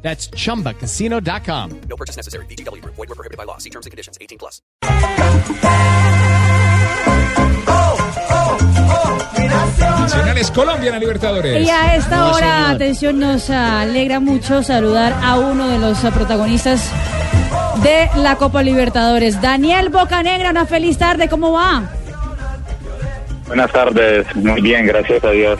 That's chumbacasino.com. No purchase necessary. BGW. Void were prohibited by law. See terms and conditions. 18 plus. Nacionales Colombia en la Libertadores. Y a esta No, hora, señor. atención, nos alegra mucho saludar a uno de los protagonistas de la Copa Libertadores. Daniel Bocanegra, una feliz tarde, ¿cómo va? Buenas tardes, muy bien, gracias a Dios.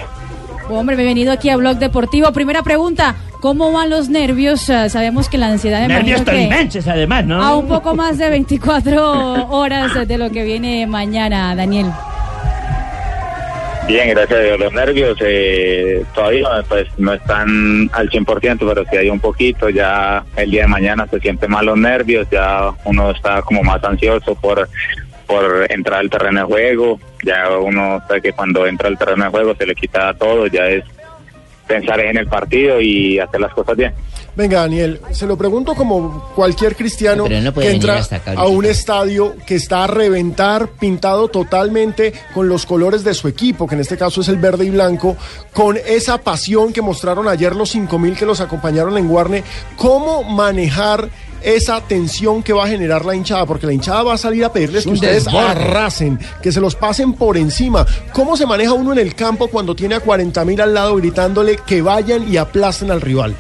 Hombre, bienvenido aquí a Blog Deportivo. Primera pregunta, ¿cómo van los nervios? Ah, sabemos que la ansiedad Nervios tolimenses, además, ¿no? a un poco más de 24 horas de lo que viene mañana, Daniel. Bien, gracias a Dios. Los nervios eh, todavía pues no están al 100%, pero sí hay un poquito. Ya el día de mañana se sienten más los nervios, ya uno está como más ansioso por, por entrar al terreno de juego. Ya uno sabe que cuando entra al terreno de juego se le quita todo, ya es pensar en el partido y hacer las cosas bien. Venga, Daniel, se lo pregunto como cualquier cristiano no que entra acá a un estadio que está a reventar, pintado totalmente con los colores de su equipo, que en este caso es el verde y blanco, con esa pasión que mostraron ayer los 5.000 que los acompañaron en Guarne. ¿Cómo manejar esa tensión que va a generar la hinchada? Porque la hinchada va a salir a pedirles que ustedes arrasen, que se los pasen por encima. ¿Cómo se maneja uno en el campo cuando tiene a 40.000 al lado gritándole que vayan y aplasten al rival?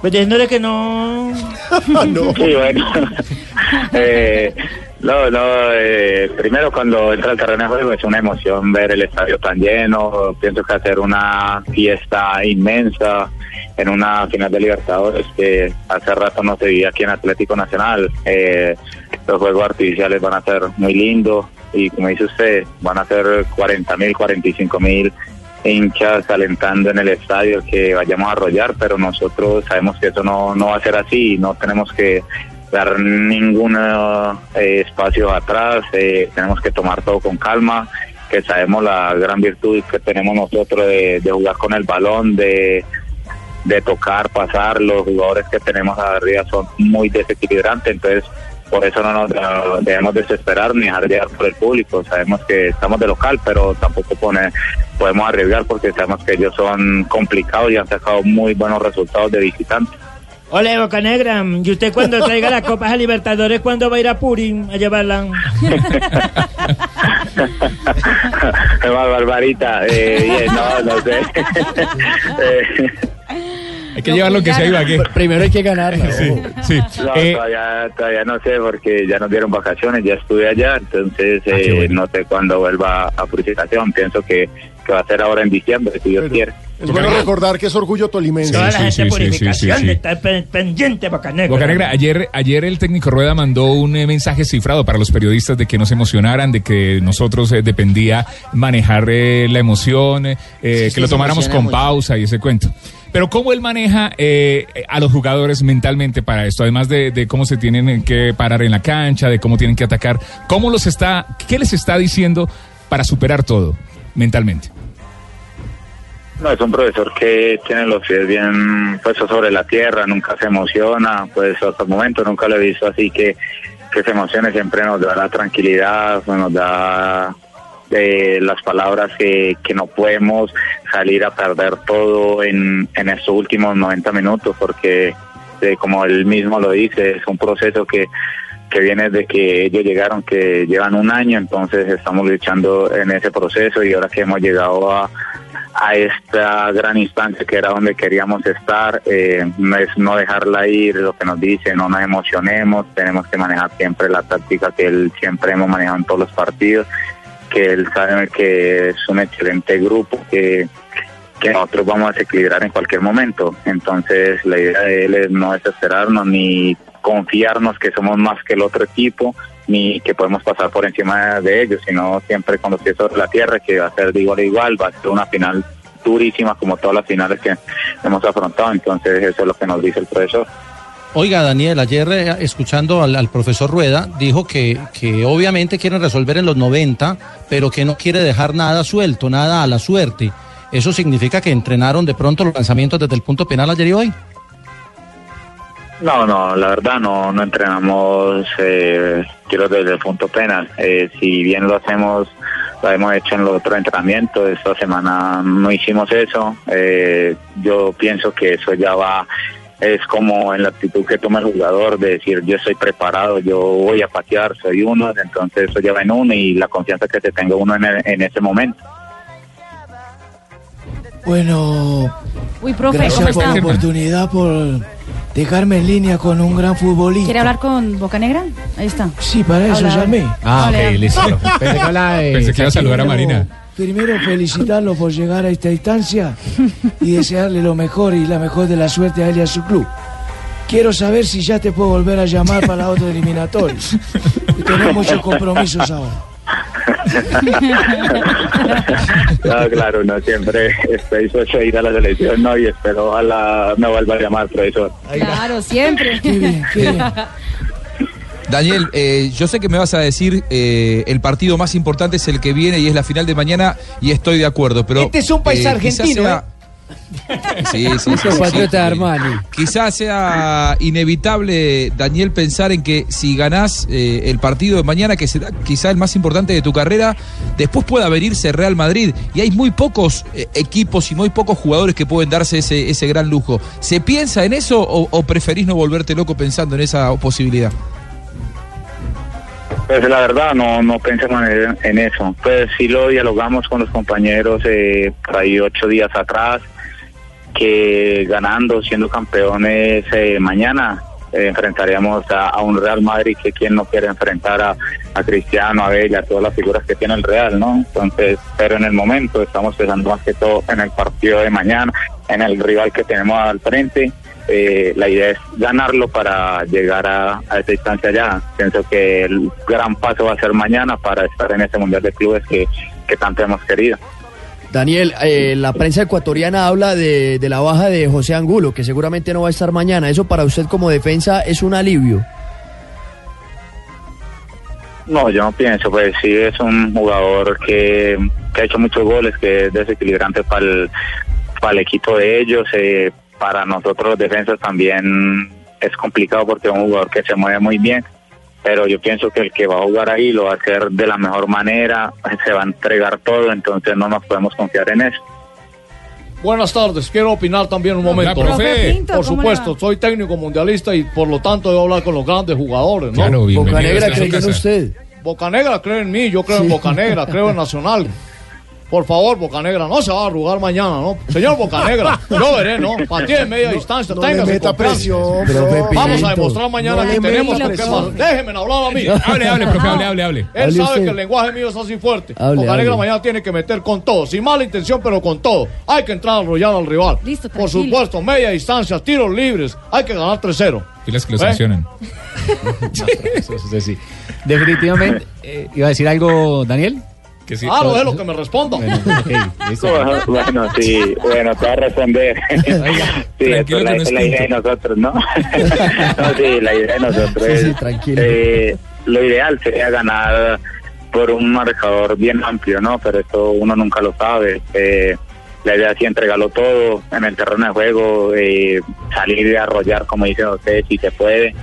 Pues diciéndole que no. No. Sí, bueno. eh, no, no, eh, primero cuando entra al terreno de juego es una emoción ver el estadio tan lleno. Pienso que hacer una fiesta inmensa en una final de Libertadores que hace rato no se veía aquí en Atlético Nacional. Eh, los juegos artificiales van a ser muy lindos y como dice usted, van a ser 40 mil, 45 mil hinchas alentando en el estadio que vayamos a arrollar, pero nosotros sabemos que eso no, no va a ser así, no tenemos que dar ningún eh, espacio atrás, eh, tenemos que tomar todo con calma, que sabemos la gran virtud que tenemos nosotros de, de jugar con el balón, de, de tocar, pasar, los jugadores que tenemos arriba son muy desequilibrantes, entonces por eso no nos debemos desesperar ni llegar por el público. Sabemos que estamos de local, pero tampoco pone, podemos arriesgar porque sabemos que ellos son complicados y han sacado muy buenos resultados de visitantes. Ole, Boca Negra, ¿y usted cuando traiga las copas a Libertadores, cuándo va a ir a Purim a llevarla? Barbarita, eh, no, no sé. Eh, Hay que llevar lo que sea Ibagué. Primero hay que ganarla. Sí, sí. no, Eh, todavía, todavía no sé porque ya nos dieron vacaciones, ya estuve allá, entonces Ah, eh, bueno. no sé cuándo vuelva a purificación. Pienso que, que va a ser ahora en diciembre, si Dios Pero quiere. Es bueno recordar que es orgullo tolimense. Toda la sí, gente sí, sí, purificación pendiente, Boca Negra. Boca Negra, ayer, ayer el técnico Rueda mandó un eh, mensaje cifrado para los periodistas de que no se emocionaran, de que nosotros eh, dependía manejar eh, la emoción, eh, que lo se tomáramos con mucho. pausa y ese cuento. Pero cómo él maneja eh, a los jugadores mentalmente para esto, además de, cómo se tienen que parar en la cancha, de cómo tienen que atacar, cómo los está, qué les está diciendo para superar todo mentalmente. No, es un profesor que tiene los pies bien puestos sobre la tierra, nunca se emociona, pues hasta el momento nunca lo he visto así que, que se emocione, siempre nos da la tranquilidad, pues, nos da eh, las palabras que, no podemos salir a perder todo en, estos últimos 90 minutos, porque eh, como él mismo lo dice, es un proceso que que viene de que ellos llegaron, que llevan un año, entonces estamos luchando en ese proceso y ahora que hemos llegado a, esta gran instancia que era donde queríamos estar, eh, es no dejarla ir, lo que nos dice, no nos emocionemos, tenemos que manejar siempre la táctica que él siempre hemos manejado en todos los partidos, que él sabe que es un excelente grupo, que que nosotros vamos a desequilibrar en cualquier momento. Entonces, la idea de él es no desesperarnos ni confiarnos que somos más que el otro equipo, ni que podemos pasar por encima de ellos, sino siempre con los pies sobre la tierra, que va a ser de igual a igual, va a ser una final durísima como todas las finales que hemos afrontado. Entonces, eso es lo que nos dice el profesor. Oiga, Daniel, ayer eh, escuchando al, profesor Rueda, dijo que, que obviamente quieren resolver en los 90, pero que no quiere dejar nada suelto, nada a la suerte. ¿Eso significa que entrenaron de pronto los lanzamientos desde el punto penal ayer y hoy? No, no, la verdad no, no entrenamos eh, tiros desde el punto penal. Eh, si bien lo hacemos, lo hemos hecho en los otros entrenamientos, esta semana no hicimos eso. Eh, yo pienso que eso ya va, es como en la actitud que toma el jugador de decir yo estoy preparado, yo voy a patear, soy uno, entonces eso ya va en uno y la confianza que te tenga uno en, el- en ese momento. Bueno, Uy, profe, ¿cómo gracias por está? la oportunidad, por dejarme en línea con un gran futbolista. ¿Quiere hablar con Bocanegra? Ahí está. Sí, para eso Habla. llamé. Ah, ok, listo. Pensé que iba a saludar a Marina. Primero felicitarlo por llegar a esta instancia y desearle lo mejor y la mejor de la suerte a él y a su club. Quiero saber si ya te puedo volver a llamar para la otra eliminatoria. Y tenés muchos compromisos ahora. No, claro, no siempre estoy ir a la selección, no, y espero ojalá me vuelva a llamar, profesor. Claro, siempre. Qué bien, qué bien. Daniel, eh, yo sé que me vas a decir eh, el partido más importante es el que viene y es la final de mañana y estoy de acuerdo, pero... Este es un país quizás argentino, sea- Sí, sí, sí, sí, Compatriota sí. de Armani. Quizás sea inevitable, Daniel, pensar en que si ganás eh, el partido de mañana, que será quizá el más importante de tu carrera, después pueda venirse Real Madrid. Y hay muy pocos eh, equipos y muy pocos jugadores que pueden darse ese, ese gran lujo. ¿Se piensa en eso o, o preferís no volverte loco pensando en esa posibilidad? Pues la verdad no no pensamos en, en eso. Pues sí lo dialogamos con los compañeros eh, por ahí ocho días atrás, que ganando, siendo campeones eh, mañana, eh, enfrentaríamos a, un Real Madrid que quien no quiere enfrentar a, a Cristiano, a Bella, a todas las figuras que tiene el Real, ¿no? Entonces, pero en el momento estamos pensando más que todo en el partido de mañana, en el rival que tenemos al frente. Eh, la idea es ganarlo para llegar a, a esa instancia ya. Pienso que el gran paso va a ser mañana para estar en ese Mundial de Clubes que, que tanto hemos querido. Daniel, eh, la prensa ecuatoriana habla de, de la baja de José Angulo, que seguramente no va a estar mañana. ¿Eso para usted como defensa es un alivio? No, yo no pienso, pues sí es un jugador que, que ha hecho muchos goles, que es desequilibrante para el, para el equipo de ellos. eh, para nosotros los defensas también es complicado porque es un jugador que se mueve muy bien, pero yo pienso que el que va a jugar ahí lo va a hacer de la mejor manera, se va a entregar todo, entonces no nos podemos confiar en eso. Buenas tardes, quiero opinar también un momento. Pinto, por ¿cómo le supuesto, soy técnico mundialista y por lo tanto debo hablar con los grandes jugadores, ¿no? Claro, Bocanegra creyó en usted. Bocanegra cree en mí, yo creo en Bocanegra, creo en Nacional. Por favor, Bocanegra, no se va a arrugar mañana, ¿no? Señor Bocanegra, yo veré, ¿no? Partida de media distancia, No téngase meta presión. Vamos a demostrar mañana No que tenemos presión. más. Déjeme hablar a mí. Hable, hable, profe, hable, hable, hable. Él Hable sabe usted. que el lenguaje mío es así fuerte. Hable, Bocanegra hable. mañana tiene que meter con todo, sin mala intención, pero con todo. Hay que entrar a arrollar al rival. Listo, Por supuesto, media distancia, tiros libres. Hay que ganar 3-0. Pilas que lo ¿Eh? eso sí. Definitivamente, eh, ¿iba a decir algo, Daniel? Que sí. Claro, es lo que me responda. Bueno, bueno, sí, bueno, te voy a responder. sí, tranquilo es la, no es idea de nosotros, ¿no? no, sí, la idea de nosotros Sí, es, sí, tranquilo. eh, lo ideal sería ganar por un marcador bien amplio, ¿no? Pero eso uno nunca lo sabe. Eh, la idea es sí entregarlo todo en el terreno de juego, eh, salir y arrollar, como dicen ustedes, si se puede,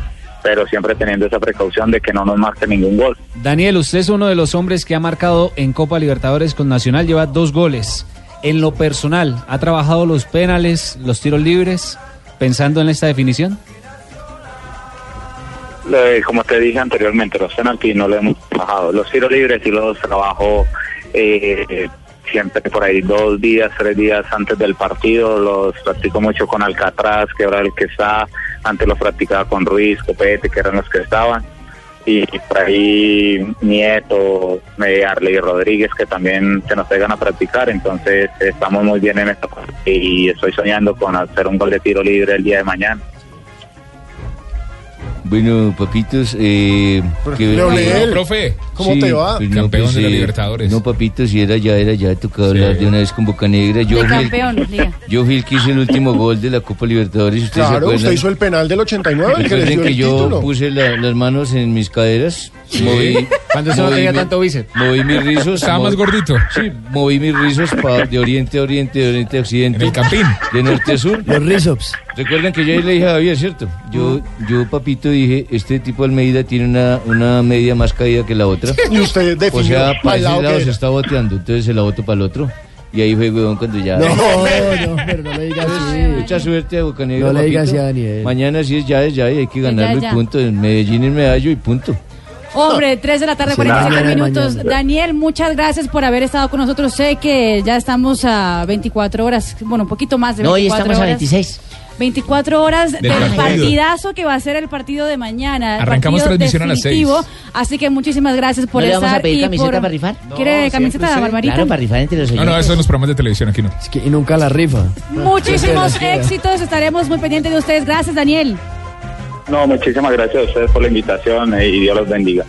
pero siempre teniendo esa precaución de que no nos marque ningún gol. Daniel, usted es uno de los hombres que ha marcado en Copa Libertadores con Nacional, lleva dos goles. En lo personal, ¿ha trabajado los penales, los tiros libres, pensando en esta definición? Eh, como te dije anteriormente, los penaltis no lo hemos trabajado. Los tiros libres sí los trabajo eh, siempre por ahí dos días, tres días antes del partido. Los practico mucho con Alcatraz, que era el que está. Antes los practicaba con Ruiz, Copete, que eran los que estaban. Y por ahí Nieto, eh, Arley Rodríguez, que también se nos pegan a practicar. Entonces estamos muy bien en parte y estoy soñando con hacer un gol de tiro libre el día de mañana. Bueno, papitos, eh, que- No, profe. ¿cómo Sí, te va? pues Campeón de la eh, Libertadores. No, papito, si era ya, era ya, tocaba hablar de una vez con Boca Negra. Yo De fui, el, campeón, diga. yo fui el que hizo el último gol de la Copa Libertadores. ¿Ustedes se Claro, acuerdan? usted hizo el penal del 89, el que que el yo título. puse la- las manos en mis caderas, moví, Cuando usted no tenía mi- tanto bíceps. moví mis rizos, Estaba más gordito. Sí, moví mis rizos pa- de oriente a oriente, de oriente a occidente. En el campín. De norte a sur. Los rizops. Recuerden que yo ahí le dije a Javier, ¿cierto? Yo, yo, papito, dije, este tipo de Almeida tiene una, una media más caída que la otra. Y usted definió O sea, para ese lado lado se está boteando, entonces se la boto para el otro. Y ahí fue, huevón, cuando ya... No, no, pero no le digas así. Mucha suerte a Bocanegra, No le digas así a Daniel. Mañana sí es ya, es ya, y hay que ganarlo ya. y punto. En Medellín el medallo y punto. Hombre, 3 de la tarde, Sí, 47 mañana, minutos. mañana. Daniel, muchas gracias por haber estado con nosotros. Sé que ya estamos a 24 horas, bueno, un poquito más de 24 No, hoy estamos a horas. 26. 24 horas del, partidazo que va a ser el partido de mañana. Arrancamos transmisión a las definitivo. seis. Así que muchísimas gracias por ¿No le vamos estar. a pedir y camiseta por- para rifar? ¿Quiere camiseta de Barbarita? Claro, para rifar entre los No, oyentes. no, eso en los programas de televisión aquí no. Es que y nunca la rifa. Muchísimos éxitos. Estaremos muy pendientes de ustedes. Gracias, Daniel. No, muchísimas gracias a ustedes por la invitación eh, y Dios los bendiga.